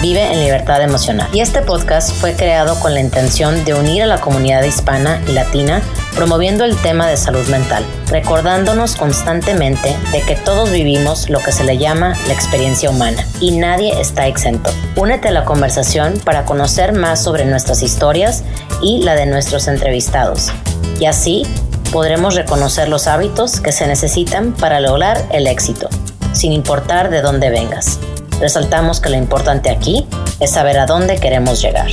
Vive en Libertad Emocional. Y este podcast fue creado con la intención de unir a la comunidad hispana y latina promoviendo el tema de salud mental, recordándonos constantemente de que todos vivimos lo que se le llama la experiencia humana y nadie está exento. Únete a la conversación para conocer más sobre nuestras historias y la de nuestros entrevistados. Y así podremos reconocer los hábitos que se necesitan para lograr el éxito, sin importar de dónde vengas. Resaltamos que lo importante aquí es saber a dónde queremos llegar.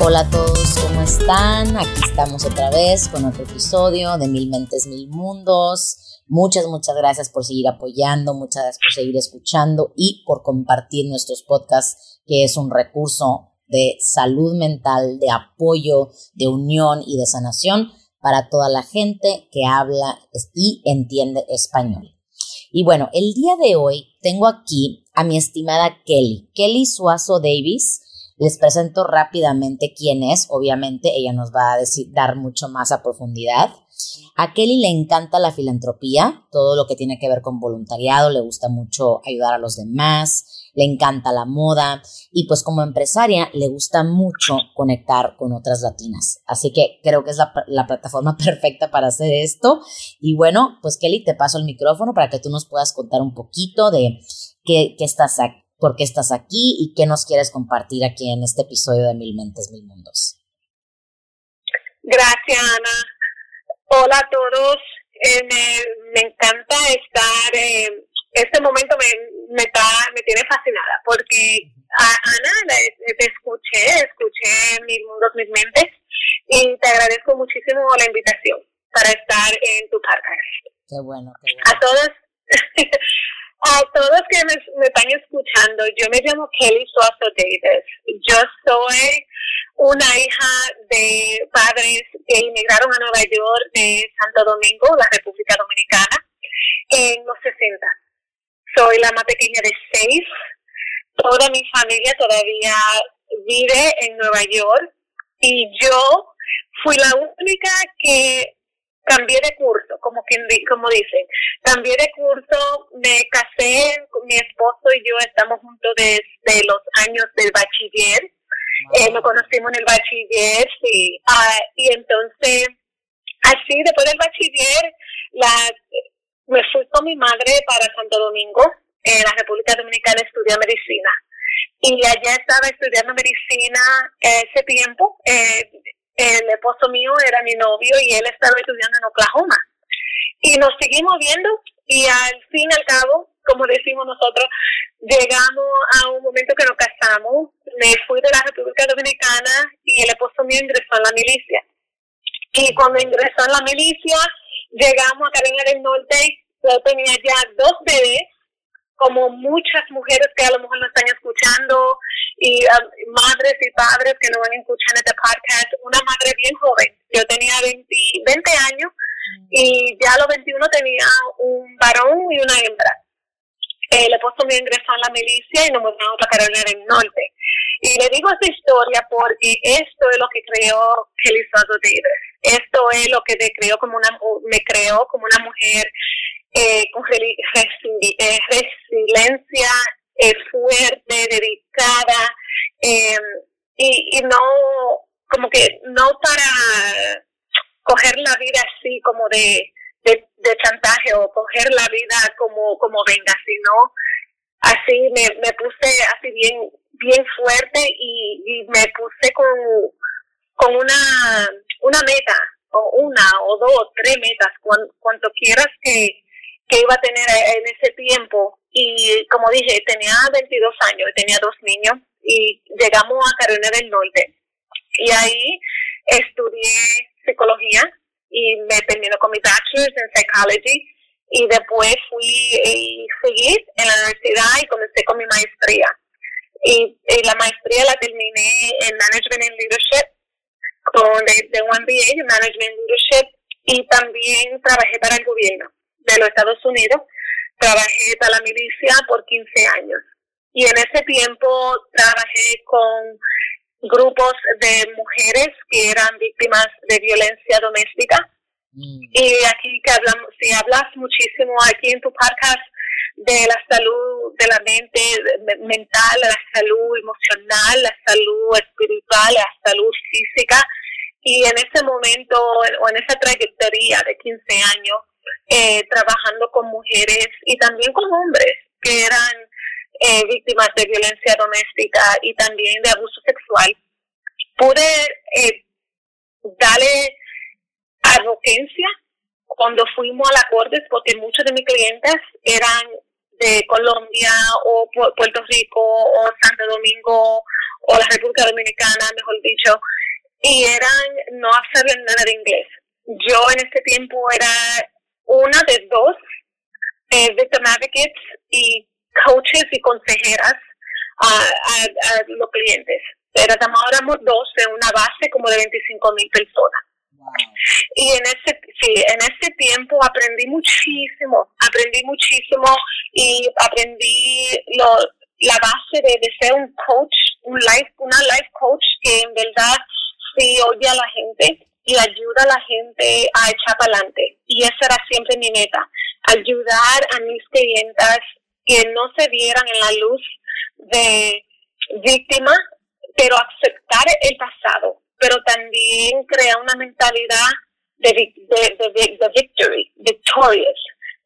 Hola a todos, ¿cómo están? Aquí estamos otra vez con otro episodio de Mil Mentes, Mil Mundos. Muchas, muchas gracias por seguir apoyando, muchas gracias por seguir escuchando y por compartir nuestros podcasts, que es un recurso de salud mental, de apoyo, de unión y de sanación para toda la gente que habla y entiende español. Y bueno, el día de hoy tengo aquí a mi estimada Kelly, Kelly Suazo Davis. Les presento rápidamente quién es, obviamente ella nos va a decir, dar mucho más a profundidad. A Kelly le encanta la filantropía, todo lo que tiene que ver con voluntariado, le gusta mucho ayudar a los demás, le encanta la moda y pues como empresaria le gusta mucho conectar con otras latinas. Así que creo que es la, plataforma perfecta para hacer esto. Y bueno, pues Kelly, te paso el micrófono para que tú nos puedas contar un poquito de qué, estás aquí, por qué estás aquí y qué nos quieres compartir aquí en este episodio de Mil Mentes, Mil Mundos. Gracias, Ana. Hola a todos. Eh, me, encanta estar, eh, este momento me, me, está, me tiene fascinada porque Ana, te escuché, escuché Mil Mundos, Mis Mentes y te agradezco muchísimo la invitación para estar en tu podcast. Qué bueno, A todos, a todos que me, me, están escuchando, yo me llamo Kelly Suazo Davis. Yo soy una hija de padres que emigraron a Nueva York de Santo Domingo, la República Dominicana, en los 60 soy la más pequeña de seis. Toda mi familia todavía vive en Nueva York y yo fui la única que cambié de curso, como quien como dicen. Cambié de curso, me casé, mi esposo y yo estamos juntos desde los años del bachiller. Eh, nos conocimos en el bachiller, sí. Ah, y entonces, así, después del bachiller, la, me fui con mi madre para Santo Domingo, en la República Dominicana, a estudiar medicina. Y allá estaba estudiando medicina ese tiempo. Eh, el esposo mío era mi novio y él estaba estudiando en Oklahoma. Y nos seguimos viendo y al fin y al cabo, como decimos nosotros, llegamos a un momento que nos casamos. Me fui de la República Dominicana y el esposo mío ingresó en la milicia. Y cuando ingresó en la milicia, llegamos a Carolina del Norte, yo tenía ya dos bebés, como muchas mujeres que a lo mejor no están escuchando, y um, madres y padres que no van a escuchar este podcast, una madre bien joven, yo tenía 20, 20 años, y ya a los 21 tenía un varón y una hembra. El esposo me ingresó en la milicia y nos mudamos para Carolina del Norte. Y le digo esta historia porque esto es lo que creó Kelly Davis. Esto es lo que me creó como una, me creó como una mujer eh, con eh, resiliencia eh, fuerte, dedicada, em, y, y no, como que no para coger la vida así como de, de, chantaje o coger la vida como, como venga, sino así me, me puse así bien bien fuerte y, y me puse con, con una, una meta, o una, o dos, tres metas, cuanto quieras que, que iba a tener en ese tiempo. Y como dije, tenía 22 años, tenía dos niños, y llegamos a Carolina del Norte. Y ahí estudié psicología y me terminé con mi bachelor's en psychology y después fui y seguí en la universidad y comencé con mi maestría. Y, la maestría la terminé en Management and Leadership, con de, un MBA en Management and Leadership. y también trabajé para el gobierno de los Estados Unidos. Trabajé para la milicia por 15 años. Y en ese tiempo trabajé con grupos de mujeres que eran víctimas de violencia doméstica. Mm. Y aquí que hablamos, si hablas muchísimo aquí en tu podcast de la salud de la mente mental, la salud emocional, la salud espiritual, la salud física. Y en ese momento o en esa trayectoria de 15 años, eh, trabajando con mujeres y también con hombres que eran eh, víctimas de violencia doméstica y también de abuso sexual, pude eh, darle advocacia cuando fuimos a la corte porque muchos de mis clientes eran de Colombia o Puerto Rico o Santo Domingo o la República Dominicana, mejor dicho, y eran, no sabían nada de inglés. Yo en ese tiempo era una de dos eh, victim advocates y coaches y consejeras a, los clientes. Éramos, éramos dos en una base como de 25 mil personas. Y en ese, sí, en ese tiempo aprendí muchísimo, aprendí muchísimo y aprendí lo, la base de, de, ser un coach, un life, una life coach que en verdad sí oye a la gente y ayuda a la gente a echar para adelante. Y esa era siempre mi meta, ayudar a mis clientas que no se vieran en la luz de víctima, pero aceptar el pasado, pero también crear una mentalidad de, de, de, victory, victorious,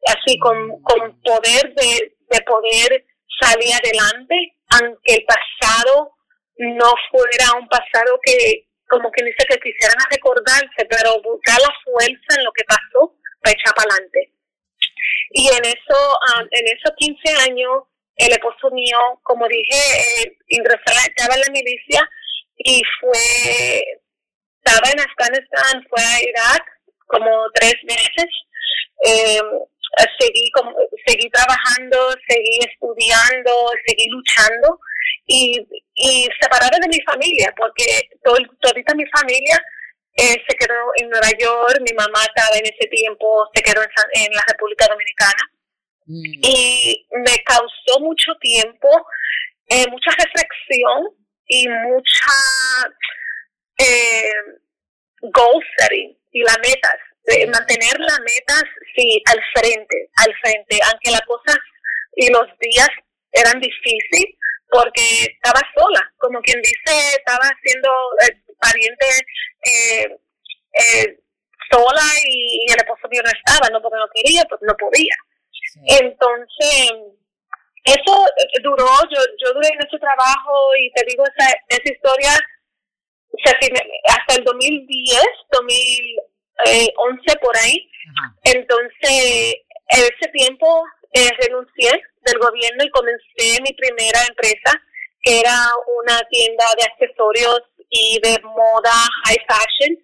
así con, con poder de, de poder salir adelante, aunque el pasado no fuera un pasado que como que dice que quisieran recordarse, pero buscar la fuerza en lo que pasó para echar para adelante. Y en eso, ah, en esos 15 años, el esposo mío, como dije, eh, estaba en la milicia y fue, estaba en Afganistán, fue a Irak como tres meses. Eh, seguí, como, seguí trabajando, seguí estudiando, seguí luchando y, y separada de mi familia, porque todo, todita mi familia eh, se quedó en Nueva York, mi mamá estaba en ese tiempo, se quedó en, en la República Dominicana. Mm. Y me causó mucho tiempo, eh, mucha reflexión y mucha eh, goal setting y las metas. De mantener las metas, sí, al frente, al frente, aunque las cosas y los días eran difíciles, porque estaba sola, como quien dice, estaba siendo eh, pariente eh, eh, sola y, el esposo mío no estaba, no porque no quería, pues no podía. Entonces, eso duró, yo, yo duré en ese trabajo y te digo, esa, esa historia, hasta el 2010, 2011 por ahí. Entonces, en ese tiempo eh, renuncié del gobierno y comencé mi primera empresa, que era una tienda de accesorios y de moda high fashion.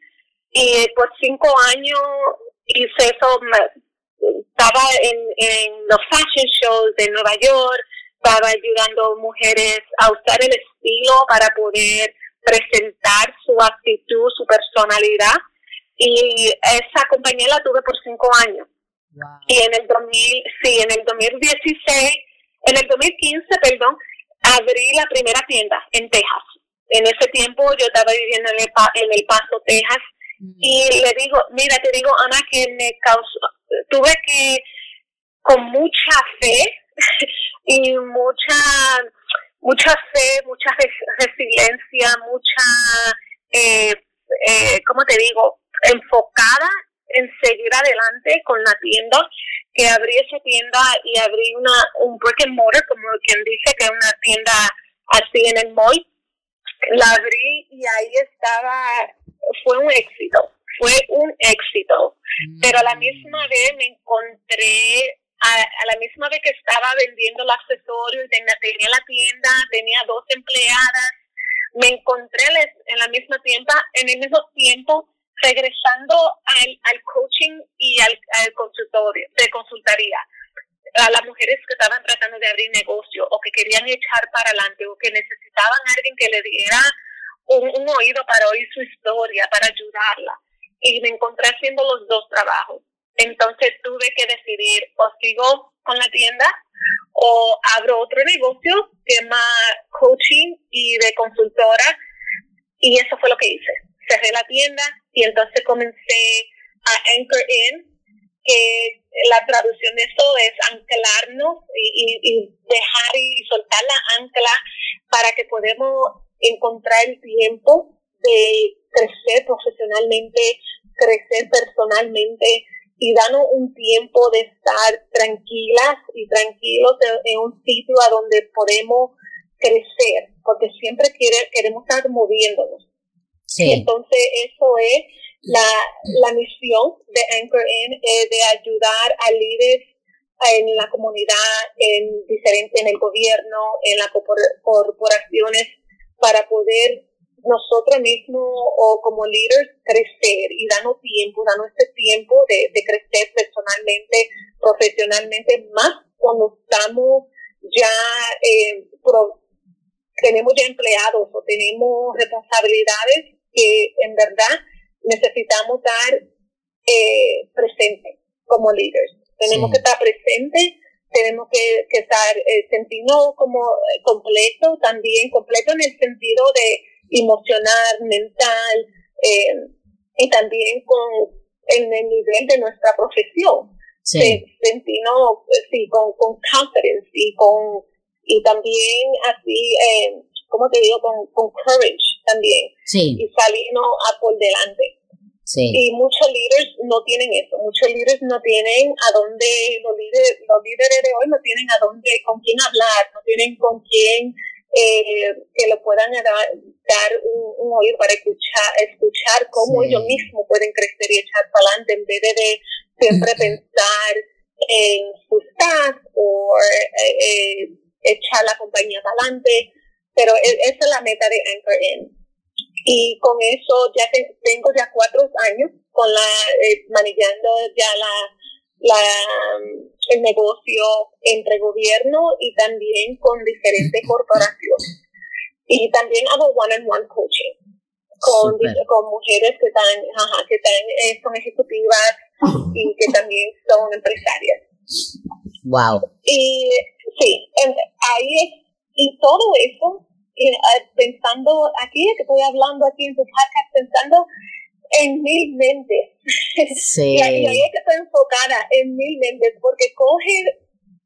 Y por cinco años hice eso, estaba en, en los fashion shows de Nueva York, estaba ayudando mujeres a usar el estilo para poder presentar su actitud, su personalidad. Y esa compañía la tuve por cinco años. Y en el 2000, sí, en el 2016, en el 2015, perdón, abrí la primera tienda en Texas. En ese tiempo yo estaba viviendo en El, en el Paso, Texas, mm. y le digo, mira, te digo, Ana, que me causó, tuve que, con mucha fe y mucha, mucha fe, mucha resiliencia, mucha, eh, eh, ¿cómo te digo? Enfocada en seguir adelante con la tienda, que abrí esa tienda y abrí una, un brick and mortar, como quien dice, que es una tienda así en el mall. La abrí y ahí estaba, fue un éxito, fue un éxito. Pero a la misma mm. vez me encontré, a, la misma vez que estaba vendiendo el accesorio y tenía, tenía la tienda, tenía dos empleadas, me encontré en la misma tienda, en el mismo tiempo regresando al, al coaching y al, consultorio, de consultoría, a las mujeres que estaban tratando de abrir negocio o que querían echar para adelante o que necesitaban a alguien que le diera un, oído para oír su historia, para ayudarla. y me encontré haciendo los dos trabajos. Entonces tuve que decidir o sigo con la tienda o abro otro negocio, tema coaching y de consultora. Y eso fue lo que hice. Cerré la tienda y entonces comencé a Anchor In, que la traducción de eso es anclarnos y, y dejar y soltar la ancla para que podamos encontrar el tiempo de crecer profesionalmente, crecer personalmente y darnos un tiempo de estar tranquilas y tranquilos en un sitio a donde podemos crecer, porque siempre queremos estar moviéndonos. Sí. Entonces, eso es la, la misión de Anchor In, eh, de ayudar a líderes en la comunidad, en diferente, en el gobierno, en las corporaciones, para poder nosotros mismos o como líderes crecer y darnos tiempo, darnos este tiempo de, de crecer personalmente, profesionalmente, más cuando estamos ya, eh, tenemos ya empleados o tenemos responsabilidades que en verdad necesitamos dar eh, presente como líderes. Tenemos que estar presentes, tenemos que, que estar eh, sentirnos como eh, completo, también completo en el sentido de emocional, mental, eh, y también con en el nivel de nuestra profesión. Sí. Sentirnos sí, con, con confidence y con y también así, eh, ¿cómo te digo? Con, con courage también. Sí. Y salirnos a por delante. Y muchos líderes no tienen eso, muchos líderes no tienen a dónde, los líderes, los líderes de hoy no tienen a dónde, con quién hablar, no tienen con quién eh, que lo puedan dar, un, oído para escuchar, escuchar cómo ellos mismos pueden crecer y echar para adelante en vez de, siempre pensar en su staff o eh, eh, echar la compañía para adelante. Pero e, esa es la meta de Anchor In y con eso ya tengo ya cuatro años con la eh, manejando ya la, la el negocio entre gobierno y también con diferentes corporaciones. Y también hago one on one coaching con, con mujeres que están que están eh, son ejecutivas y que también son empresarias. Wow. Y sí ahí es y todo eso pensando aquí, que estoy hablando aquí en tu podcast, pensando en mil mentes. Sí. y, ahí, es que estoy enfocada en mil mentes, porque coge,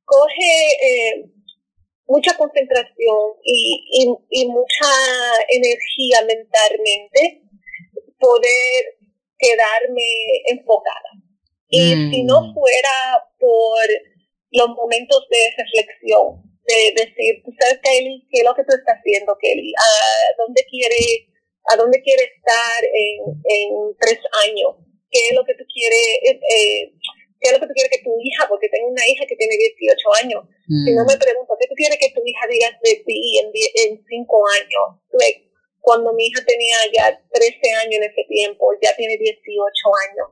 coge eh, mucha concentración y, y, mucha energía mentalmente poder quedarme enfocada. Y si no mm. fuera por los momentos de reflexión, de decir, tú sabes, Kelly, ¿qué es lo que tú estás haciendo, Kelly? ¿A dónde quiere, a dónde quiere estar en, en tres años? ¿Qué es lo que tú quieres, eh, qué es lo que tú quieres que tu hija, porque tengo una hija que tiene 18 años, si no me mm. pregunto, ¿qué tú quieres que tu hija diga de ti en, en cinco años? cuando mi hija tenía ya 13 años en ese tiempo, ya tiene 18 años.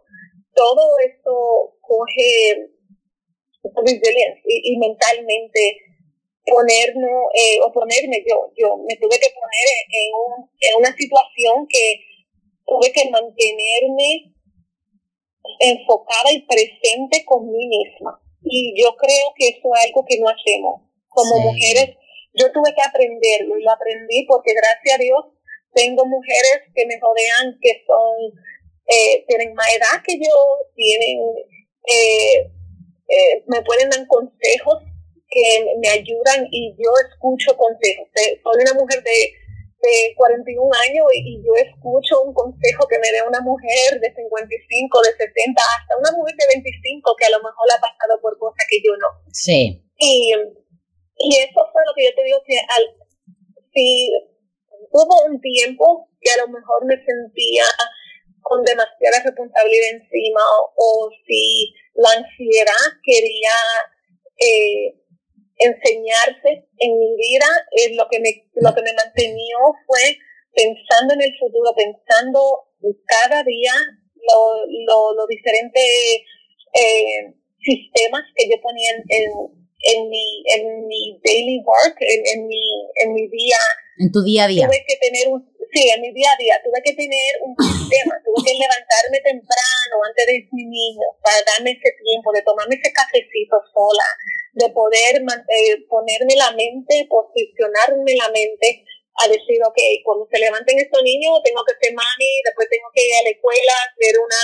Todo esto coge resiliencia y, y mentalmente ponernos eh, o ponerme yo, yo me tuve que poner en, un, en una situación que tuve que mantenerme enfocada y presente con mí misma. Y yo creo que eso es algo que no hacemos. Como mujeres, yo tuve que aprenderlo y lo aprendí porque gracias a Dios tengo mujeres que me rodean que son, eh, tienen más edad que yo, tienen, eh, eh me pueden dar consejos que me ayudan y yo escucho consejos. Soy una mujer de, de 41 años y, yo escucho un consejo que me dé una mujer de 55, de 70, hasta una mujer de 25 que a lo mejor ha pasado por cosas que yo no. Sí. Y, y eso fue lo que yo te digo que al, si hubo un tiempo que a lo mejor me sentía con demasiada responsabilidad encima o, si la ansiedad quería eh, enseñarse en mi vida, es lo que me, lo que me mantenió fue pensando en el futuro, pensando cada día los lo, diferentes eh, sistemas que yo ponía en, en, mi, en mi daily work, en, en, mi, en mi día. En tu día a día. Tuve que tener un, sí, en mi día a día, tuve que tener un sistema, tuve que levantarme temprano, antes de mi niño, para darme ese tiempo, de tomarme ese cafecito sola, de poder eh, ponerme la mente, posicionarme la mente a decir, ok, cuando se levanten estos niños, tengo que ser mami, después tengo que ir a la escuela, ser una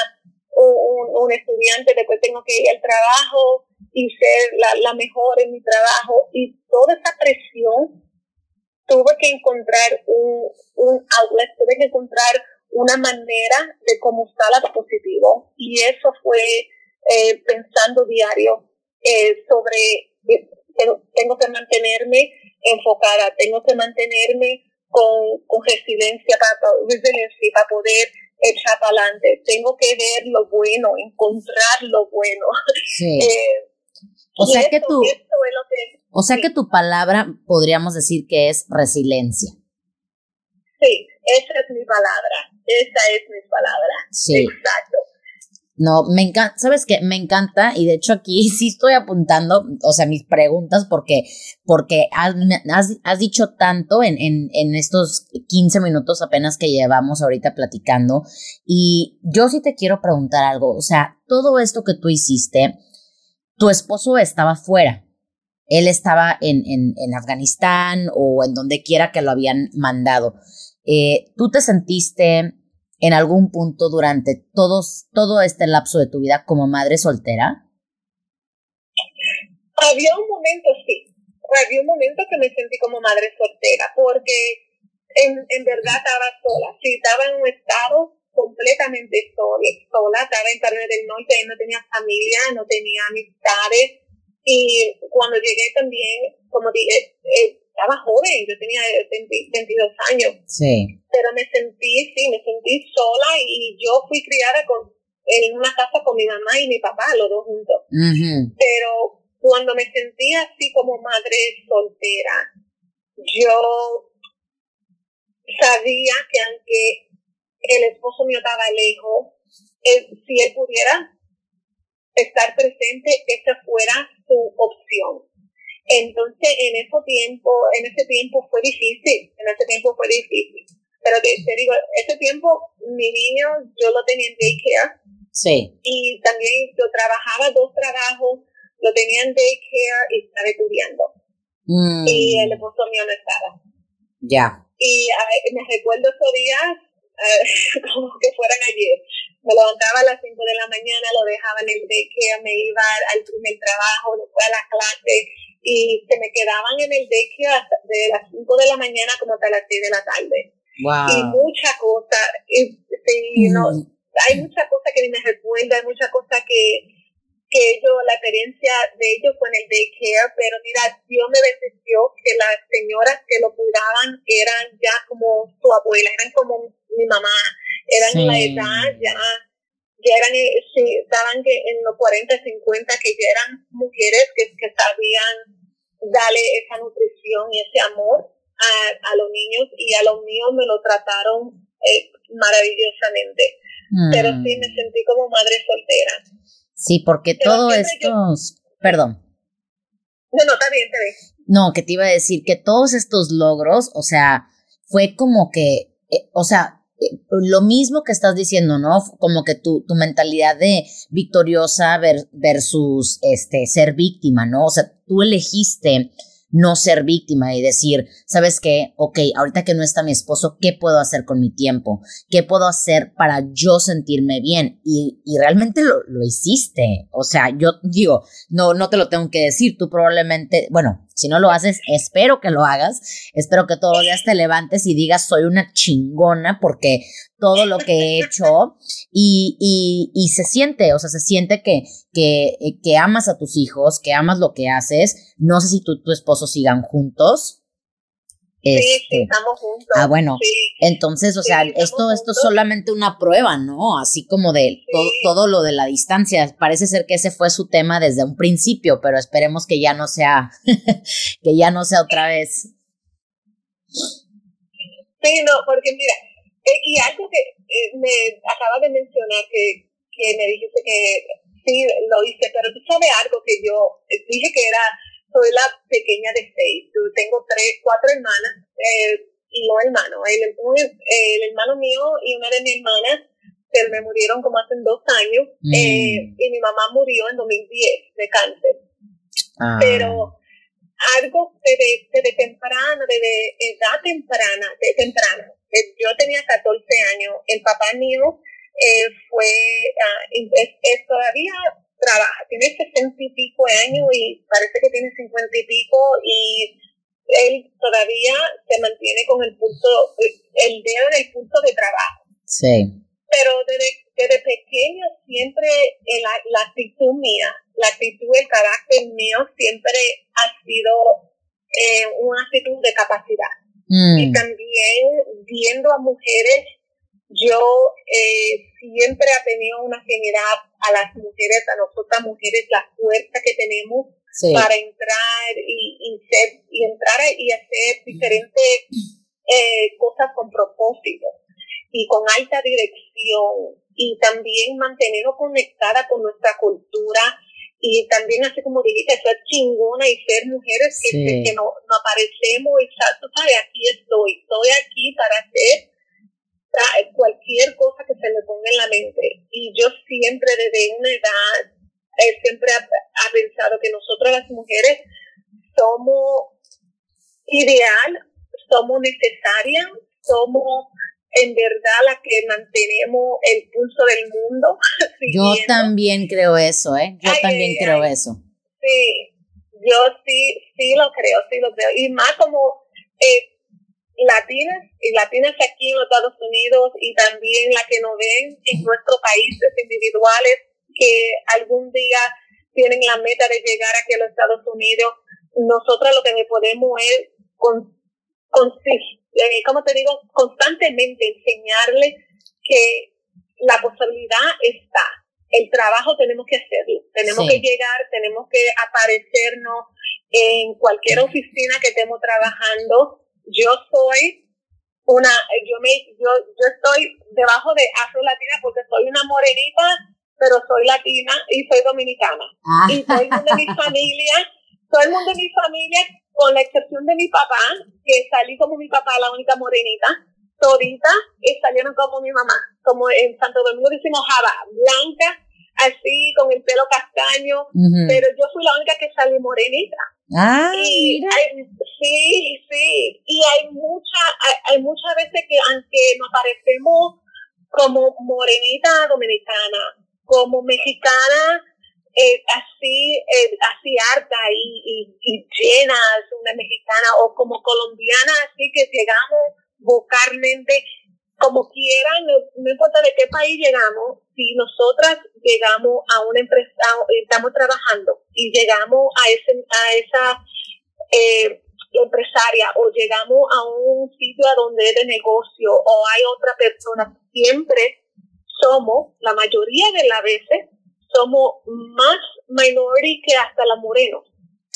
un, un, estudiante, después tengo que ir al trabajo y ser la, la mejor en mi trabajo. Y toda esa presión, tuve que encontrar un, un outlet, tuve que encontrar una manera de cómo estar positivo. Y eso fue eh, pensando diario eh, sobre, eh, tengo, que mantenerme enfocada, tengo que mantenerme con, con resiliencia para, resiliencia para poder echar para adelante. Tengo que ver lo bueno, encontrar lo bueno. Sí. Eh, o sea que tú, o sea que tu palabra podríamos decir que es resiliencia. Sí, esa es mi palabra. Esa es mi palabra. Sí. Exacto. No, me encanta, ¿sabes qué? Me encanta y de hecho aquí sí estoy apuntando, o sea, mis preguntas porque, porque has, has, dicho tanto en, en, en, estos 15 minutos apenas que llevamos ahorita platicando y yo sí te quiero preguntar algo, o sea, todo esto que tú hiciste, tu esposo estaba fuera, él estaba en, en, en Afganistán o en donde quiera que lo habían mandado. Eh, ¿Tú te sentiste en algún punto durante todos, todo este lapso de tu vida como madre soltera? Había un momento, sí. Había un momento que me sentí como madre soltera, porque en, en verdad estaba sola. Sí, estaba en un estado completamente sola, sola. Estaba en Carmen del Norte, no tenía familia, no tenía amistades. Y cuando llegué también, como dije, eh, estaba joven, yo tenía 22 años. Sí. Pero me sentí, sí, me sentí sola y yo fui criada con, en una casa con mi mamá y mi papá, los dos juntos. Pero cuando me sentí así como madre soltera, yo sabía que aunque el esposo mío estaba lejos, si él pudiera estar presente, esa fuera su opción. Entonces, en ese tiempo, en ese tiempo fue difícil, en ese tiempo fue difícil. Pero te, digo, ese tiempo mi niño yo lo tenía en daycare. Sí. Y también yo trabajaba dos trabajos, lo tenía en daycare y estaba estudiando. Mm. Y el esposo mío no estaba. Ya. Y me recuerdo esos días eh, como que fueran ayer. Me levantaba a las 5 de la mañana, lo dejaba en el daycare, me iba al primer trabajo, después a la clase y se me quedaban en el daycare hasta de las 5 de la mañana como hasta las 6 de la tarde. Y muchas cosas, y, no, hay muchas cosas que ni me recuerdo, hay muchas cosas que, que ellos, la experiencia de ellos con el daycare, pero mira, Dios me benefició que las señoras que lo cuidaban eran ya como su abuela, eran como mi mamá, eran en la edad ya ya eran, eh, sí, estaban que en los 40, 50, que ya eran mujeres que, que sabían darle esa nutrición y ese amor a, a los niños y a los míos me lo trataron eh, maravillosamente. Pero sí me mm. sentí como madre soltera. Sí, porque todo esto... Perdón. No, no, está bien, está bien. No, que te iba a decir que todos estos logros, o sea, fue como que, eh, o sea, lo mismo que estás diciendo, ¿no? Como que tu, tu mentalidad de victoriosa versus este, ser víctima, ¿no? O sea, tú elegiste no ser víctima y decir, ¿sabes qué? Ok, ahorita que no está mi esposo, ¿qué puedo hacer con mi tiempo? ¿Qué puedo hacer para yo sentirme bien? Y, y realmente lo, lo, hiciste. O sea, yo digo, no, no te lo tengo que decir, tú probablemente, bueno, si no lo haces, espero que lo hagas. Espero que todos los días te levantes y digas, soy una chingona porque todo lo que he hecho y, y, y se siente, o sea, se siente que, que, que amas a tus hijos, que amas lo que haces. No sé si tú y tu esposo sigan juntos, sí, este, estamos juntos. Ah, bueno. Entonces, o sea, esto, esto es solamente una prueba, ¿no? Así como de todo, todo, lo de la distancia. Parece ser que ese fue su tema desde un principio, pero esperemos que ya no sea, que ya no sea otra vez. Sí, no, porque mira, eh, y algo que eh, me acaba de mencionar, que, que me dijiste que sí, lo hice, pero tú sabes algo que yo eh, dije que era soy la pequeña de seis. Tengo tres, cuatro hermanas eh, y un hermano. El, el, hermano mío y una de mis hermanas se me murieron como hace dos años, mm. eh, y mi mamá murió en 2010 de cáncer. Ah. Pero algo desde, desde temprano, desde edad temprana, de temprana, yo tenía 14 años, el papá mío eh, fue, ah, es, todavía trabaja, tiene 60 y pico de años y parece que tiene 50 y pico y él todavía se mantiene con el pulso, el dedo en el pulso de trabajo. Sí. Pero desde, desde pequeño siempre la, la actitud mía, la actitud, el carácter mío siempre ha sido eh, una actitud de capacidad. Mm. Y también viendo a mujeres, yo eh, siempre he tenido una afinidad a las mujeres, a nosotras mujeres, la fuerza que tenemos para entrar y, y, ser, y entrar y hacer diferentes eh, cosas con propósito y con alta dirección y también mantenernos conectada con nuestra cultura y también así como dijiste, ser chingona y ser mujeres que, que no, no, aparecemos y ¿sabes? aquí estoy, estoy aquí para hacer cualquier cosa que se me ponga en la mente. Y yo siempre desde una edad siempre ha, pensado que nosotras las mujeres somos ideal, somos necesarias, somos en verdad las que mantenemos el pulso del mundo. Yo también creo eso, ¿eh? Yo también creo eso. Sí, yo sí, sí lo creo, sí lo creo. Y más como eh, latinas y latinas aquí en los Estados Unidos y también las que nos ven en nuestros países individuales que algún día tienen la meta de llegar aquí a los Estados Unidos, nosotros lo que podemos es, con, con, eh, como te digo, constantemente enseñarles que la posibilidad está. El trabajo tenemos que hacerlo, tenemos que llegar, tenemos que aparecernos en cualquier oficina que estemos trabajando. Yo soy una, yo me, yo, yo estoy debajo de Afro Latina porque soy una morenita pero soy latina y soy dominicana. Ah. Y todo el mundo de mi familia, todo el mundo de mi familia, con la excepción de mi papá, que salí como mi papá, la única morenita, todita y salieron como mi mamá, como en Santo Domingo decimos java, blanca, así, con el pelo castaño, pero yo fui la única que salí morenita. Ah, y sí, sí, y hay mucha, hay, muchas veces que aunque nos parecemos como morenita dominicana, como mexicana, eh, así, eh, así harta y, y, llenas, una mexicana, o como colombiana, así que llegamos vocalmente, como quieran, no, importa de qué país llegamos, si nosotras llegamos a una empresa, estamos trabajando y llegamos a, ese, a esa eh, empresaria o llegamos a un sitio a donde es de negocio o hay otra persona, siempre somos, la mayoría de las veces, somos más minority que hasta la moreno.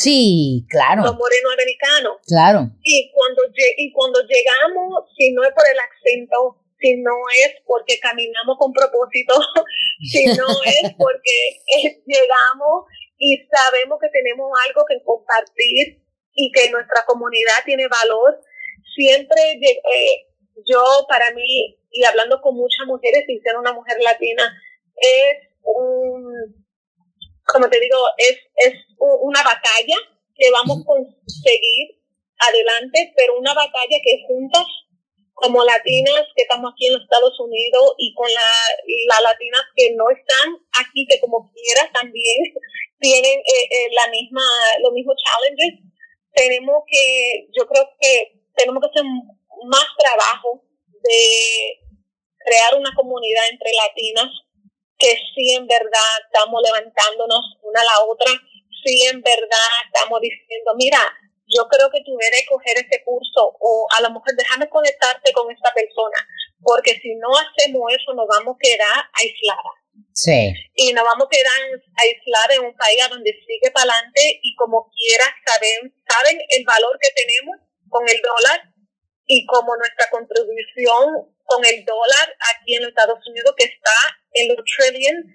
Sí, claro. Los morenos americanos. Claro. Y cuando, y cuando llegamos, si no es por el acento, si no es porque caminamos con propósito, si no es porque llegamos y sabemos que tenemos algo que compartir y que nuestra comunidad tiene valor, siempre eh, yo para mí y hablando con muchas mujeres y ser una mujer latina es un, como te digo, es, es una batalla que vamos a conseguir adelante, pero una batalla que juntas como latinas que estamos aquí en los Estados Unidos y con las la latinas que no están aquí, que como quieras también tienen eh, eh, la misma, los mismos challenges, tenemos que, yo creo que tenemos que hacer más trabajo de crear una comunidad entre latinas que sí en verdad estamos levantándonos una a la otra, sí en verdad estamos diciendo, mira, yo creo que tú debes coger este curso o a lo mejor déjame conectarte con esta persona, porque si no hacemos eso nos vamos a quedar aisladas. Sí. Y nos vamos a quedar aisladas en un país donde sigue para adelante y como quiera saben, saben el valor que tenemos con el dólar y como nuestra contribución con el dólar aquí en Estados Unidos que está en los trillions.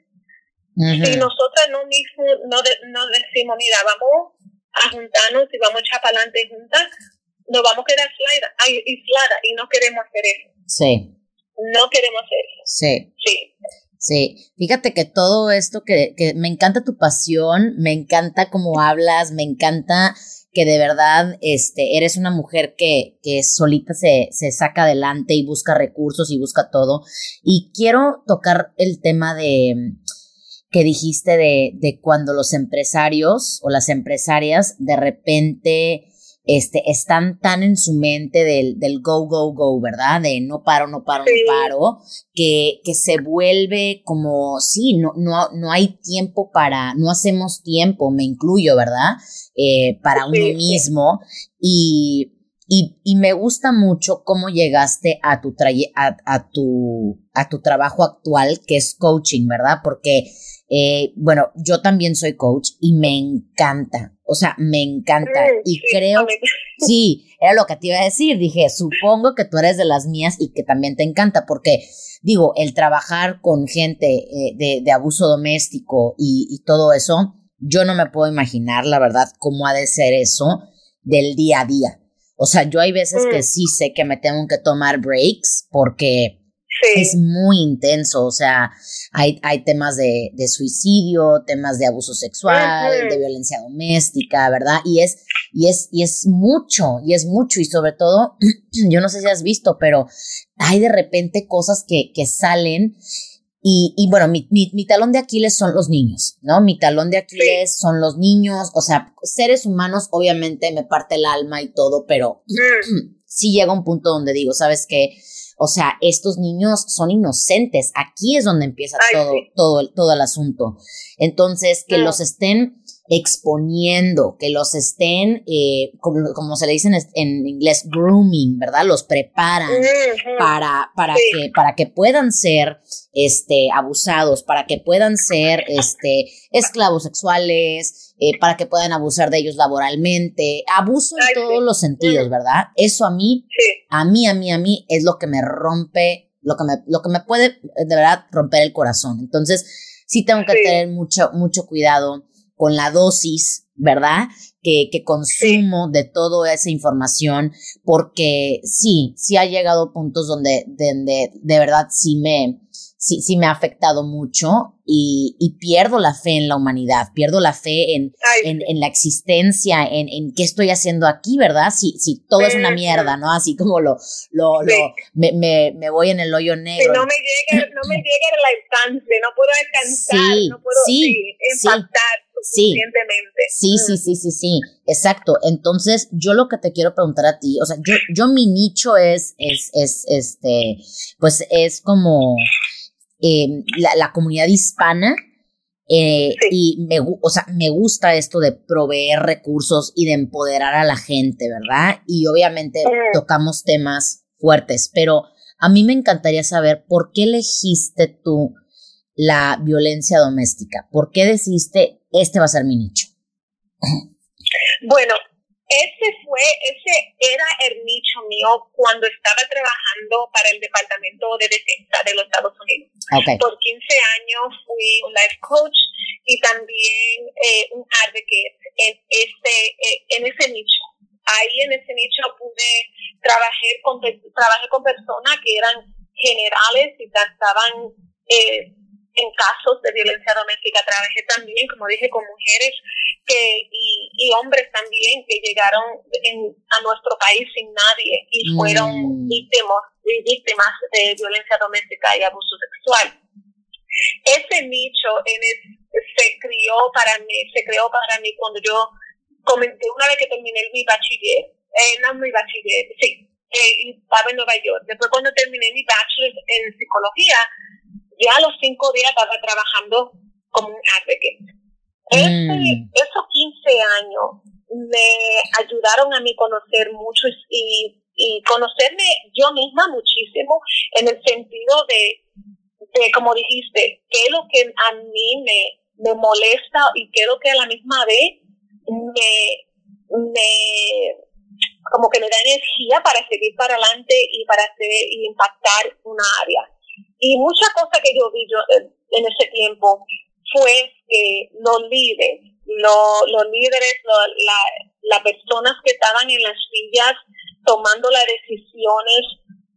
Si nosotras no, mismo, no, no decimos, mira, vamos a juntarnos y vamos a echar para adelante juntas, nos vamos a quedar aisladas y no queremos hacer eso. Sí. no queremos eso. Sí. Sí. Sí, fíjate que todo esto que, que me encanta tu pasión, me encanta cómo hablas, me encanta que de verdad este, eres una mujer que, que solita se, se saca adelante y busca recursos y busca todo. Y quiero tocar el tema de que dijiste de, de cuando los empresarios o las empresarias de repente este, están tan en su mente del, del go, go, go, ¿verdad? De no paro, no paro, no paro, que, que se vuelve como, sí, no, no, no hay tiempo para, no hacemos tiempo, me incluyo, ¿verdad? Eh, para uno mismo. Y, y, y, me gusta mucho cómo llegaste a tu, a, a, tu, a tu trabajo actual, que es coaching, ¿verdad? Porque eh, bueno, yo también soy coach y me encanta, o sea, me encanta mm, y creo, sí, era lo que te iba a decir, dije, supongo que tú eres de las mías y que también te encanta porque digo, el trabajar con gente eh, de, de, abuso doméstico y, y todo eso, yo no me puedo imaginar, la verdad, cómo ha de ser eso del día a día. O sea, yo hay veces que mm. sí sé que me tengo que tomar breaks porque es muy intenso, o sea, hay, hay temas de, de suicidio, temas de abuso sexual, de violencia doméstica, ¿verdad? Y es, y es, y es mucho, y es mucho, y sobre todo, yo no sé si has visto, pero hay de repente cosas que, que salen y, y, bueno, mi, mi, mi, talón de Aquiles son los niños, ¿no? Mi talón de Aquiles son los niños, o sea, seres humanos, obviamente me parte el alma y todo, pero sí llega un punto donde digo, ¿sabes qué? O sea, estos niños son inocentes. Aquí es donde empieza todo, todo, el, todo el asunto. Entonces, que los estén exponiendo, que los estén, eh, como, como, se le dice en, inglés, grooming, ¿verdad? Los preparan para, para, que, para que puedan ser este, abusados, para que puedan ser este, esclavos sexuales, eh, para que puedan abusar de ellos laboralmente, abuso en todos los sentidos, ¿verdad? Eso a mí, a mí, a mí, a mí es lo que me rompe, lo que me, lo que me puede de verdad romper el corazón. Entonces, sí tengo que tener mucho, mucho cuidado con la dosis, ¿verdad? Que, que consumo de toda esa información, porque sí, sí ha llegado puntos donde, donde de verdad sí me, sí, sí me ha afectado mucho y, y, pierdo la fe en la humanidad, pierdo la fe en, en, en, la existencia, en, en qué estoy haciendo aquí, ¿verdad? Si, si todo es una mierda, ¿no? Así como lo, lo, lo me, me, me, voy en el hoyo negro. no me llega, no me llega la instancia, no puedo descansar, no puedo sí, impactar. Sí, sí, sí, sí, sí, sí, exacto. Entonces, yo lo que te quiero preguntar a ti, o sea, yo, yo mi nicho es, es, es, este, pues es como, Em, la, comunidad hispana. Eh, y me, o sea, me gusta esto de proveer recursos y de empoderar a la gente, ¿verdad? Y obviamente tocamos temas fuertes, pero a mí me encantaría saber por qué elegiste tú la violencia doméstica, por qué decidiste este va a ser mi nicho. Bueno, ese fue, ese era el nicho mío cuando estaba trabajando para el Departamento de Defensa de los Estados Unidos. Por 15 años fui un life coach y también eh, un advocate en ese, eh, en ese nicho. Ahí en ese nicho pude trabajar con, trabajé con personas que eran generales y trataban eh, en casos de violencia doméstica. Trabajé también, como dije, con mujeres que, y, y hombres también que llegaron a nuestro país sin nadie y fueron mm. víctimas, víctimas de violencia doméstica y abuso sexual. Ese nicho en se crió para mí, se creó para mí cuando yo comenté una vez que terminé mi bachiller, eh, no mi bachiller, sí, eh, estaba en Nueva York. Después cuando terminé mi bachelor en psicología, ya a los cinco días estaba trabajando como un advocate. Mm. esos 15 años me ayudaron a mí conocer mucho y, y conocerme yo misma muchísimo en el sentido de, de, como dijiste, qué es lo que a mí me, me molesta y qué es lo que a la misma vez me, me como que me da energía para seguir para adelante y para hacer y impactar una área. Y muchas cosas que yo vi yo, en ese tiempo fue que los líderes, los líderes, las personas que estaban en las sillas tomando las decisiones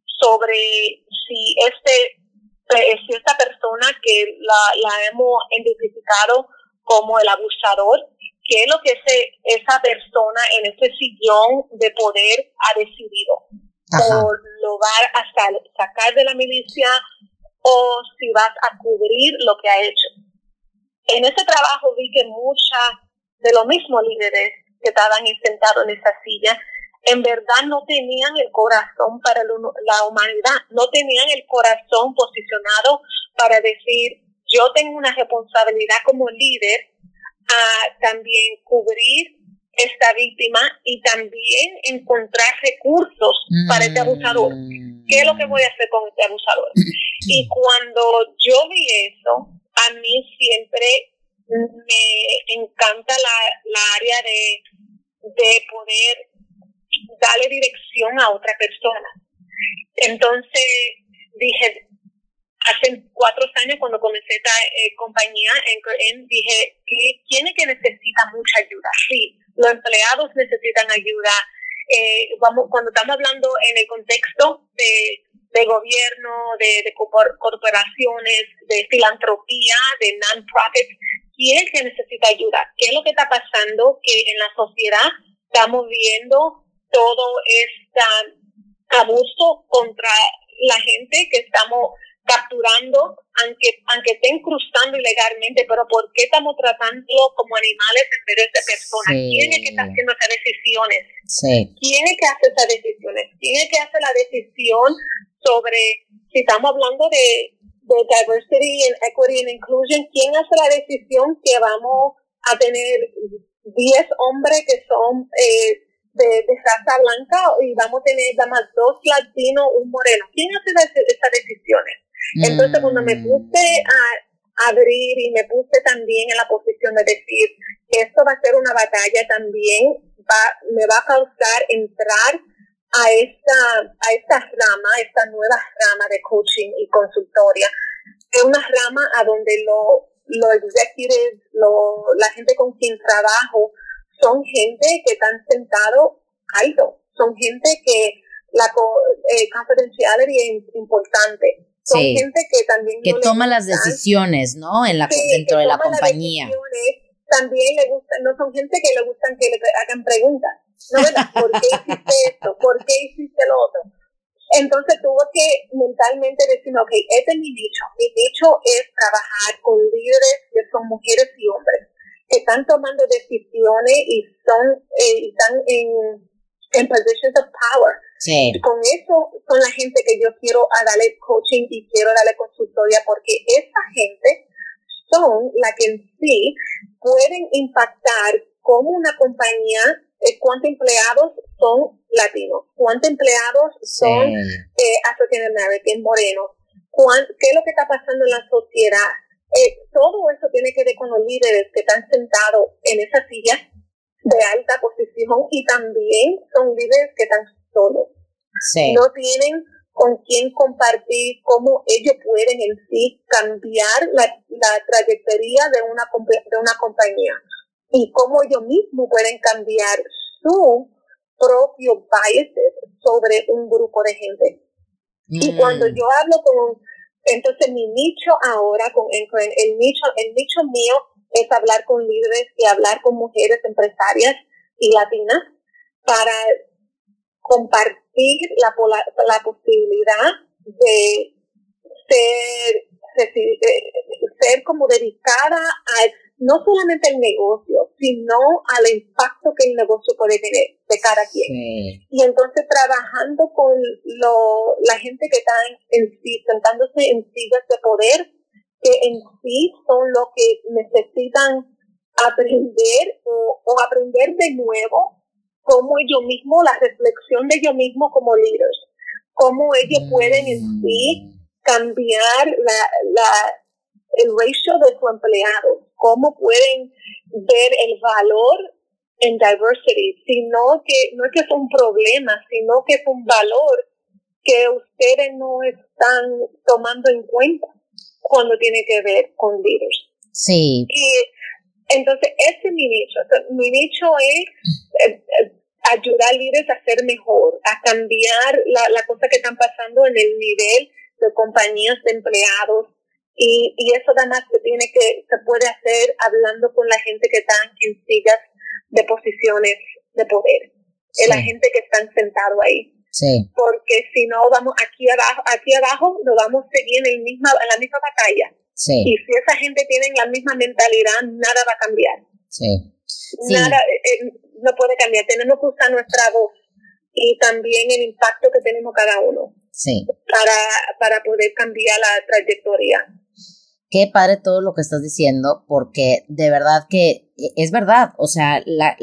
sobre si este si esta persona que la, la hemos identificado como el abusador, qué es lo que ese, esa persona en ese sillón de poder ha decidido. O lo va a sacar de la milicia o si vas a cubrir lo que ha hecho. En ese trabajo vi que muchas de los mismos líderes que estaban sentados en esa silla en verdad no tenían el corazón para la humanidad, no tenían el corazón posicionado para decir, yo tengo una responsabilidad como líder a también cubrir esta víctima y también encontrar recursos para este abusador. ¿Qué es lo que voy a hacer con este abusador? Y cuando yo vi eso, a mí siempre me encanta la, la área de, de poder darle dirección a otra persona. Entonces dije, hace cuatro años cuando comencé esta eh, compañía, en, dije, ¿quién es que necesita mucha ayuda? Sí, los empleados necesitan ayuda. Eh, vamos, cuando estamos hablando en el contexto de, gobierno, de, corporaciones, de filantropía, de non-profits, ¿quién es que necesita ayuda? ¿Qué es lo que está pasando? Que en la sociedad estamos viendo todo este abuso contra la gente que estamos capturando, aunque, aunque estén cruzando ilegalmente, pero ¿por qué estamos tratándolo como animales en vez de personas? ¿Quién es que está haciendo esas decisiones? ¿Quién es que hace esas decisiones? ¿Quién es que hace la decisión sobre, si estamos hablando de, de diversity and equity and inclusion, ¿quién hace la decisión que vamos a tener 10 hombres que son... Eh, de, raza blanca y vamos a tener más dos latinos, un moreno. ¿Quién hace esas decisiones? Entonces, cuando me mm. puse a abrir y me puse también en la posición de decir que esto va a ser una batalla también, va, me va a causar entrar a esta, a esta rama, esta nueva rama de coaching y consultoria. Es una rama a donde los lo executives, lo, la gente con quien trabajo, son gente que están sentados alto, son gente que la eh, confidenciality es importante. Son gente que también que toma las decisiones, ¿no? En la dentro de la compañía. También le gusta, no son gente que le gustan que le hagan preguntas. ¿No verdad? ¿Por qué hiciste esto? ¿Por qué hiciste lo otro? Entonces tuvo que mentalmente decir, ok, este es mi nicho. Mi nicho es trabajar con líderes que son mujeres y hombres que están tomando decisiones y son eh, están en, en positions of power. Sí. Con eso son la gente que yo quiero a darle coaching y quiero darle consultoría porque esa gente son la que en sí pueden impactar como una compañía eh, cuántos empleados son latinos, cuántos empleados son eh, African American, morenos, qué es lo que está pasando en la sociedad, eh, todo eso tiene que ver con los líderes que están sentados en esa silla de alta posición y también son líderes que están solos. No tienen con quién compartir cómo ellos pueden en sí cambiar la, la trayectoria de una, de una compañía y cómo ellos mismos pueden cambiar su propio biases sobre un grupo de gente. Y cuando mm. yo hablo con entonces mi nicho ahora con el nicho, el nicho mío es hablar con líderes y hablar con mujeres empresarias y latinas para compartir la, la posibilidad de ser, ser como dedicada a no solamente el negocio, sino al impacto que el negocio puede tener de cada quien. Y entonces trabajando con lo, la gente que está en, sí, sentándose en sillas de poder, que en sí son los que necesitan aprender o, aprender de nuevo cómo ellos mismos, la reflexión de ellos mismos como líderes, cómo ellos pueden en sí cambiar la, la, el ratio de su empleado, cómo pueden ver el valor en diversity, sino que no es que es un problema, sino que es un valor que ustedes no están tomando en cuenta cuando tiene que ver con líderes. Sí. Y entonces ese es mi nicho. Mi nicho es eh, eh, ayudar a líderes a ser mejor, a cambiar la, la cosa que están pasando en el nivel de compañías de empleados. Y, y eso además se tiene que, se puede hacer hablando con la gente que están en sillas de posiciones de poder, la gente que están sentado ahí. Sí. Porque si no vamos aquí abajo, aquí abajo nos vamos a seguir en, el misma, en la misma batalla. Sí. Y si esa gente tiene la misma mentalidad, nada va a cambiar. Sí. Nada eh, eh, no puede cambiar. Tenemos que usar nuestra voz y también el impacto que tenemos cada uno. Sí. Para, para poder cambiar la trayectoria. Qué padre todo lo que estás diciendo, porque de verdad que e, es verdad. O sea, la,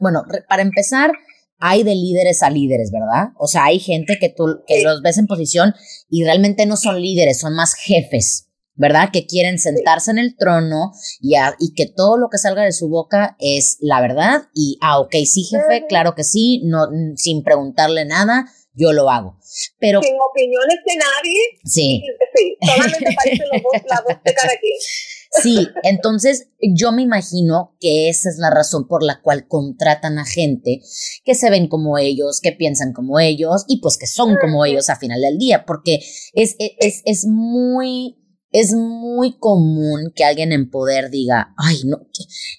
bueno, para empezar, hay de líderes a líderes, ¿verdad? O sea, hay gente que tú que los ves en posición y realmente no son líderes, son más jefes. ¿verdad? Que quieren sentarse en el trono y, y, que todo lo que salga de su boca es la verdad y, ah, ok, sí, jefe, claro que sí, no, sin preguntarle nada, yo lo hago. Pero, Sin opiniones de nadie. Sí. Sí, solamente parece la voz, la voz de cada quien. Sí, entonces yo me imagino que esa es la razón por la cual contratan a gente que se ven como ellos, que piensan como ellos y pues que son como ellos a final del día, porque es, es, es muy es muy común que alguien en poder diga, ay, no,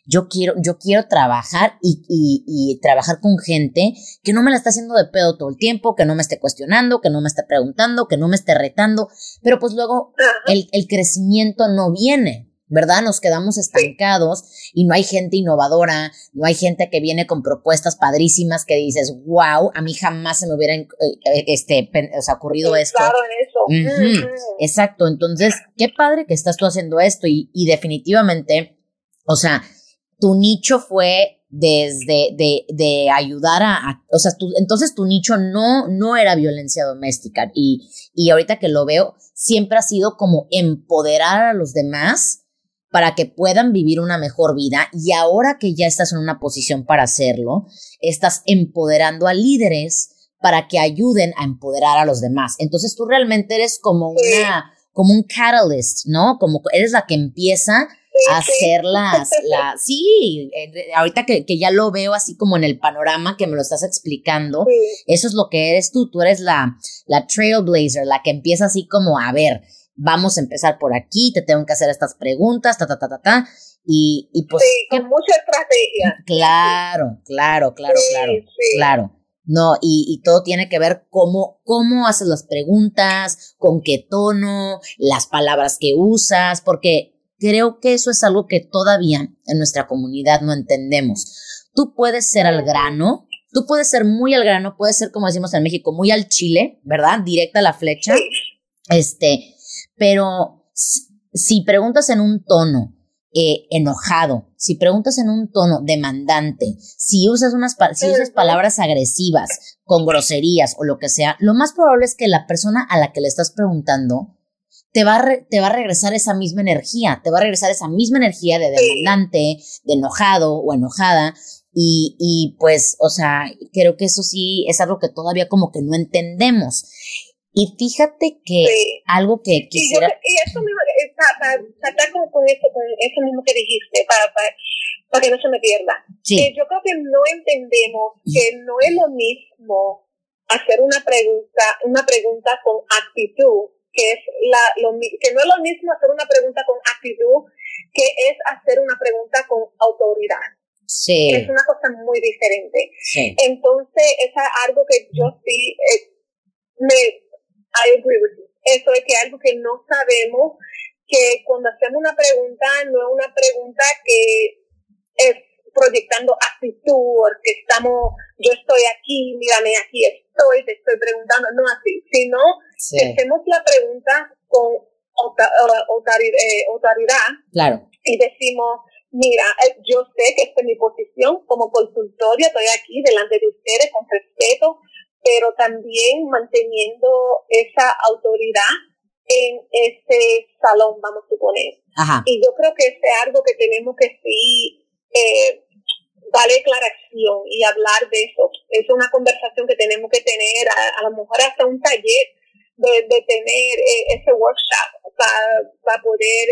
yo quiero, yo quiero trabajar y, y, trabajar con gente que no me la está haciendo de pedo todo el tiempo, que no me esté cuestionando, que no me esté preguntando, que no me esté retando, pero pues luego el, el crecimiento no viene. ¿Verdad? Nos quedamos estancados y no hay gente innovadora, no hay gente que viene con propuestas padrísimas que dices, wow, a mí jamás se me hubiera eh, eh, este, ocurrido esto. Claro, en eso. Exacto, entonces, qué padre que estás tú haciendo esto y, y definitivamente, o sea, tu nicho fue desde de, de ayudar a, o sea, entonces tu nicho no, no era violencia doméstica y, y ahorita que lo veo, siempre ha sido como empoderar a los demás para que puedan vivir una mejor vida. Y ahora que ya estás en una posición para hacerlo, estás empoderando a líderes para que ayuden a empoderar a los demás. Entonces tú realmente eres como una, como un catalyst, ¿no? Como eres la que empieza a hacer las, la, sí, eh, ahorita que, que, ya lo veo así como en el panorama que me lo estás explicando, eso es lo que eres tú, tú eres la, la trailblazer, la que empieza así como a ver, vamos a empezar por aquí, te tengo que hacer estas preguntas, ta, ta, ta, ta, ta. Y, y pues... Sí, con mucha estrategia. Claro, claro, claro, claro, claro. No, y, y, todo tiene que ver cómo, cómo haces las preguntas, con qué tono, las palabras que usas, porque creo que eso es algo que todavía en nuestra comunidad no entendemos. Tú puedes ser al grano, tú puedes ser muy al grano, puedes ser, como decimos en México, muy al chile, ¿verdad? Directa a la flecha. Este, pero si preguntas en un tono eh, enojado, si preguntas en un tono demandante, si usas unas si usas palabras agresivas, con groserías o lo que sea, lo más probable es que la persona a la que le estás preguntando te va, a te va a regresar esa misma energía, te va a regresar esa misma energía de demandante, de enojado o enojada. Y, y pues, o sea, creo que eso sí es algo que todavía como que no entendemos. Y fíjate que algo que quisiera... Y, eso mismo, para, tratar con, con, eso, con eso mismo que dijiste, para, para, que no se me pierda. Eh, yo creo que no entendemos que no es lo mismo hacer una pregunta, una pregunta con actitud, que es la, lo, que no es lo mismo hacer una pregunta con actitud que es hacer una pregunta con autoridad. Sí. Es una cosa muy diferente. Sí. Entonces, es algo que yo sí eh, me I agree with you. Eso es que algo que no sabemos, que cuando hacemos una pregunta, no es una pregunta que es proyectando actitud, que estamos, yo estoy aquí, mírame, aquí estoy, te estoy preguntando, no así, sino que hacemos la pregunta con eh, autoridad, claro. y decimos, mira, eh, yo sé que esta es mi posición como consultoria, estoy aquí delante de ustedes con respeto, también manteniendo esa autoridad en ese salón, vamos a suponer. Y yo creo que es algo que tenemos que sí eh, darle declaración y hablar de eso. Es una conversación que tenemos que tener, a, lo mejor hasta un taller de, de tener eh, ese workshop para, para poder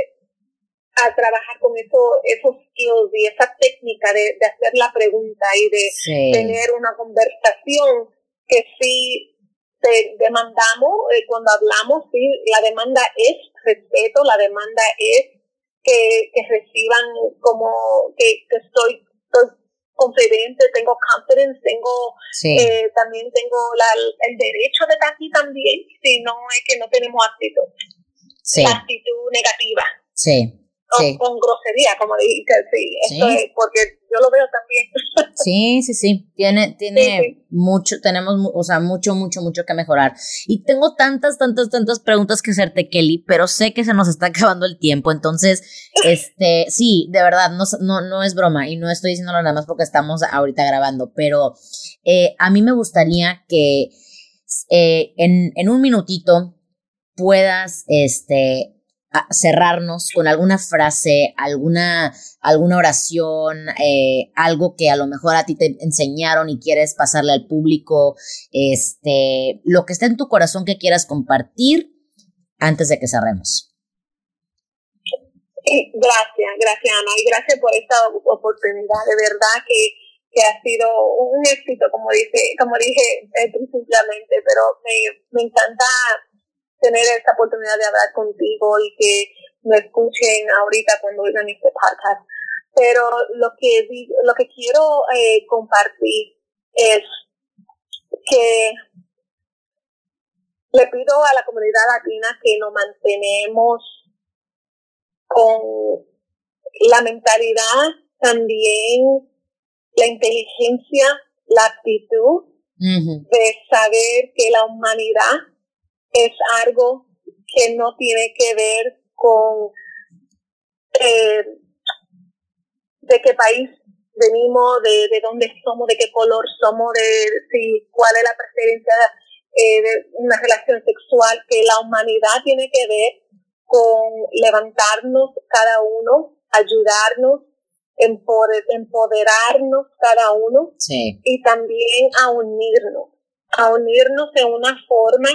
a trabajar con eso, esos skills y esa técnica de, hacer la pregunta y de tener una conversación que sí te demandamos, eh, cuando hablamos, sí, la demanda es respeto, la demanda es que, que reciban como que, que estoy, estoy confidente, tengo confidence, tengo eh, también tengo la, el derecho de estar aquí también, si no es que no tenemos actitud, la actitud negativa. Sí con grosería, como dijiste, sí, esto es porque yo lo veo también. Sí, sí, sí, tiene, tiene mucho, tenemos, o sea, mucho, mucho, mucho que mejorar. Y tengo tantas, tantas, tantas preguntas que hacerte, Kelly, pero sé que se nos está acabando el tiempo, entonces, este, sí, de verdad, no, no, no es broma y no estoy diciéndolo nada más porque estamos ahorita grabando, pero eh, a mí me gustaría que eh, en, en un minutito puedas, este, cerrarnos con alguna frase, alguna, alguna oración, eh, algo que a lo mejor a ti te enseñaron y quieres pasarle al público, este, lo que está en tu corazón que quieras compartir antes de que cerremos. gracias, gracias Ana y gracias por esta oportunidad. De verdad que, que ha sido un éxito, como dice, como dije eh, simplemente, pero me, me encanta tener esta oportunidad de hablar contigo y que me escuchen ahorita cuando oigan este podcast. Pero lo que, lo que quiero eh, compartir es que le pido a la comunidad latina que nos mantenemos con la mentalidad, también la inteligencia, la actitud de saber que la humanidad es algo que no tiene que ver con eh, de qué país venimos, de, de dónde somos, de qué color somos, de si cuál es la preferencia eh, de una relación sexual, que la humanidad tiene que ver con levantarnos cada uno, ayudarnos, empoderarnos cada uno y también a unirnos, a unirnos en una forma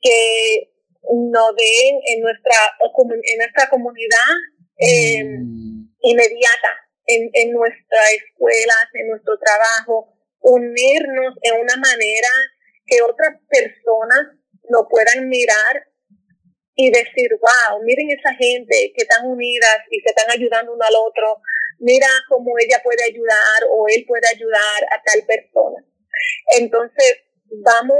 que nos den en nuestra, en nuestra comunidad mm. inmediata, en, en nuestras escuelas, en nuestro trabajo, unirnos en una manera que otras personas lo puedan mirar y decir, wow, miren esa gente que están unidas y se están ayudando uno al otro, mira cómo ella puede ayudar o él puede ayudar a tal persona. Entonces, vamos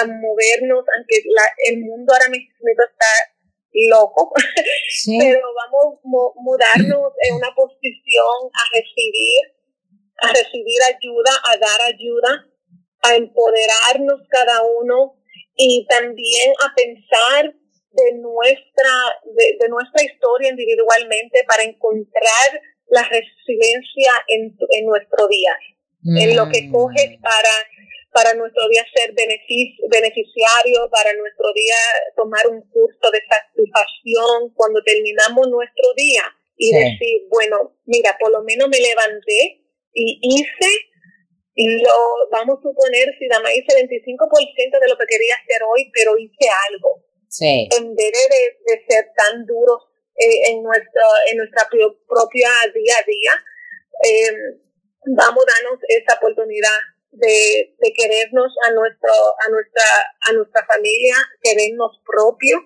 a, movernos, aunque el mundo ahora mismo está loco, pero vamos a mudarnos en una posición a recibir, a recibir ayuda, a dar ayuda, a empoderarnos cada uno y también a pensar de nuestra, de, nuestra historia individualmente para encontrar la resiliencia en, en nuestro día, en lo que mm. coges para para nuestro día ser beneficiario, para nuestro día tomar un curso de satisfacción cuando terminamos nuestro día y decir, bueno, mira, por lo menos me levanté y hice, y lo vamos a suponer, si más hice 25% de lo que quería hacer hoy, pero hice algo. Sí. En vez de, de ser tan duros eh, en, nuestro, en nuestra propia día a día, eh, vamos a darnos esa oportunidad de, querernos a nuestro, a nuestra, a nuestra familia, querernos propio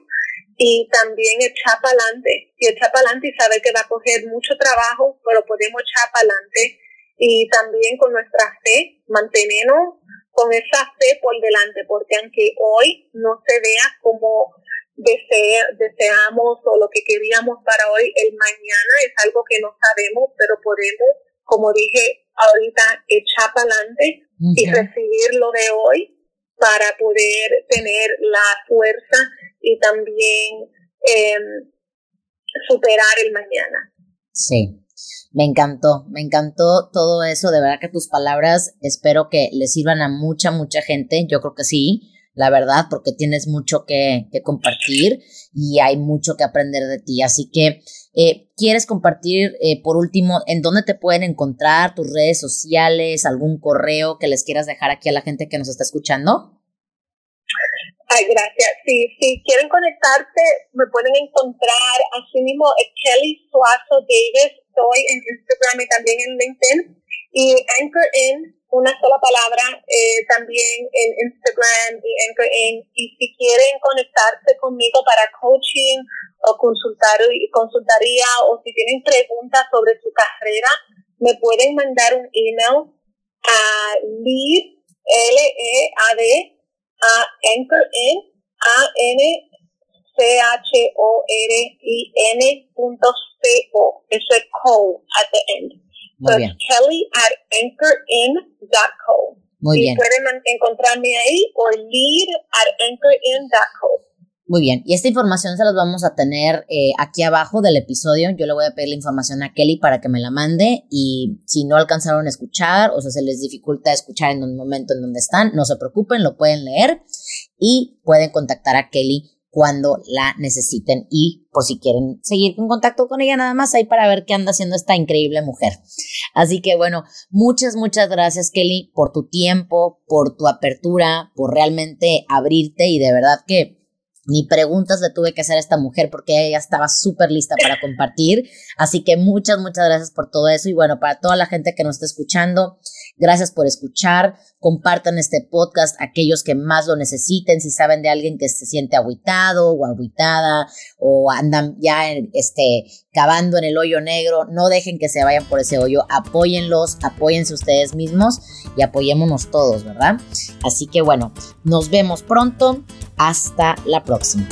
y también echar para adelante. Y echar para adelante y saber que va a coger mucho trabajo, pero podemos echar para adelante. Y también con nuestra fe, mantenernos con esa fe por delante, porque aunque hoy no se vea como desea, deseamos o lo que queríamos para hoy, el mañana es algo que no sabemos, pero podemos, como dije ahorita, echar para adelante y recibir lo de hoy para poder tener la fuerza y también em, superar el mañana. Sí, me encantó, me encantó todo eso, de verdad que tus palabras espero que le sirvan a mucha, mucha gente, yo creo que sí, la verdad, porque tienes mucho que, que compartir y hay mucho que aprender de ti, así que eh, ¿Quieres compartir, eh, por último, en dónde te pueden encontrar, tus redes sociales, algún correo que les quieras dejar aquí a la gente que nos está escuchando? Ay, gracias. Si, si quieren conectarse, me pueden encontrar así mismo Kelly Suazo Davis. Estoy en Instagram y también en LinkedIn. Y Anchor In, una sola palabra, eh, también en Instagram y In. Y si quieren conectarse conmigo para coaching o consultar, consultaría o si tienen preguntas sobre su carrera, me pueden mandar un email a lead, L-E-A-D, a Anchor in, A-N C-H-O-R-I-N punto C-O. Eso es co at the end. Muy so bien. Kelly at anchorin.co. Muy y bien. pueden encontrarme ahí o lead at anchorin.co. Muy bien, y esta información se las vamos a tener eh, aquí abajo del episodio. Yo le voy a pedir la información a Kelly para que me la mande y si no alcanzaron a escuchar o sea, se les dificulta escuchar en un momento en donde están, no se preocupen, lo pueden leer y pueden contactar a Kelly cuando la necesiten y por si quieren seguir en contacto con ella nada más ahí para ver qué anda haciendo esta increíble mujer. Así que bueno, muchas, muchas gracias Kelly por tu tiempo, por tu apertura, por realmente abrirte y de verdad que ni preguntas le tuve que hacer a esta mujer porque ella estaba súper lista para compartir. Así que muchas, muchas gracias por todo eso. Y bueno, para toda la gente que nos está escuchando, gracias por escuchar. Compartan este podcast a aquellos que más lo necesiten. Si saben de alguien que se siente aguitado o aguitada o andan ya este, cavando en el hoyo negro, no dejen que se vayan por ese hoyo. Apóyenlos, apóyense ustedes mismos y apoyémonos todos, ¿verdad? Así que bueno, nos vemos pronto. Hasta la próxima.